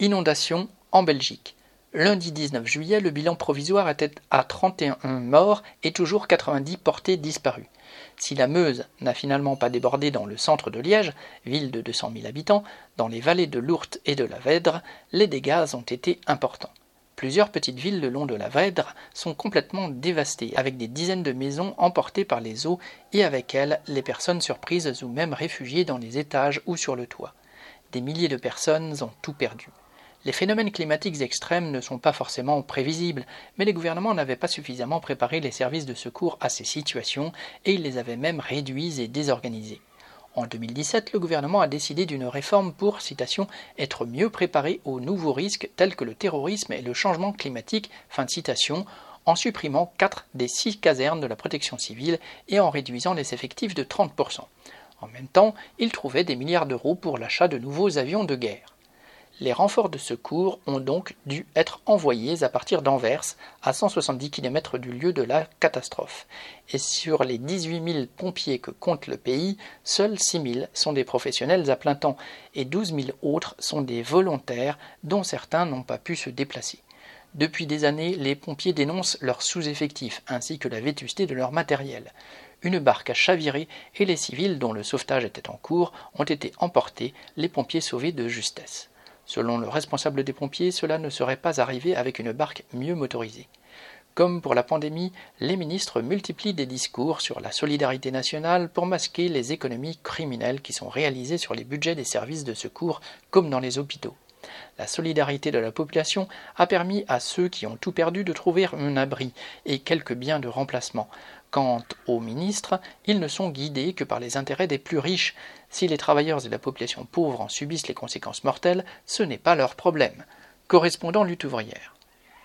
Inondation en Belgique. Lundi 19 juillet, le bilan provisoire était à 31 morts et toujours 90 portés disparus. Si la Meuse n'a finalement pas débordé dans le centre de Liège, ville de 200 000 habitants, dans les vallées de l'Ourthe et de la Vèdre, les dégâts ont été importants. Plusieurs petites villes le long de la Vèdre sont complètement dévastées, avec des dizaines de maisons emportées par les eaux et avec elles les personnes surprises ou même réfugiées dans les étages ou sur le toit. Des milliers de personnes ont tout perdu. Les phénomènes climatiques extrêmes ne sont pas forcément prévisibles, mais les gouvernements n'avaient pas suffisamment préparé les services de secours à ces situations et ils les avaient même réduits et désorganisés. En 2017, le gouvernement a décidé d'une réforme pour, citation, être mieux préparé aux nouveaux risques tels que le terrorisme et le changement climatique, fin de citation, en supprimant quatre des six casernes de la protection civile et en réduisant les effectifs de 30%. En même temps, il trouvait des milliards d'euros pour l'achat de nouveaux avions de guerre. Les renforts de secours ont donc dû être envoyés à partir d'Anvers, à 170 km du lieu de la catastrophe. Et sur les 18 000 pompiers que compte le pays, seuls 6 000 sont des professionnels à plein temps et 12 000 autres sont des volontaires dont certains n'ont pas pu se déplacer. Depuis des années, les pompiers dénoncent leur sous-effectif ainsi que la vétusté de leur matériel. Une barque a chaviré et les civils dont le sauvetage était en cours ont été emportés, les pompiers sauvés de justesse. Selon le responsable des pompiers, cela ne serait pas arrivé avec une barque mieux motorisée. Comme pour la pandémie, les ministres multiplient des discours sur la solidarité nationale pour masquer les économies criminelles qui sont réalisées sur les budgets des services de secours comme dans les hôpitaux. La solidarité de la population a permis à ceux qui ont tout perdu de trouver un abri et quelques biens de remplacement, Quant aux ministres, ils ne sont guidés que par les intérêts des plus riches. Si les travailleurs et la population pauvre en subissent les conséquences mortelles, ce n'est pas leur problème. Correspondant lutte ouvrière.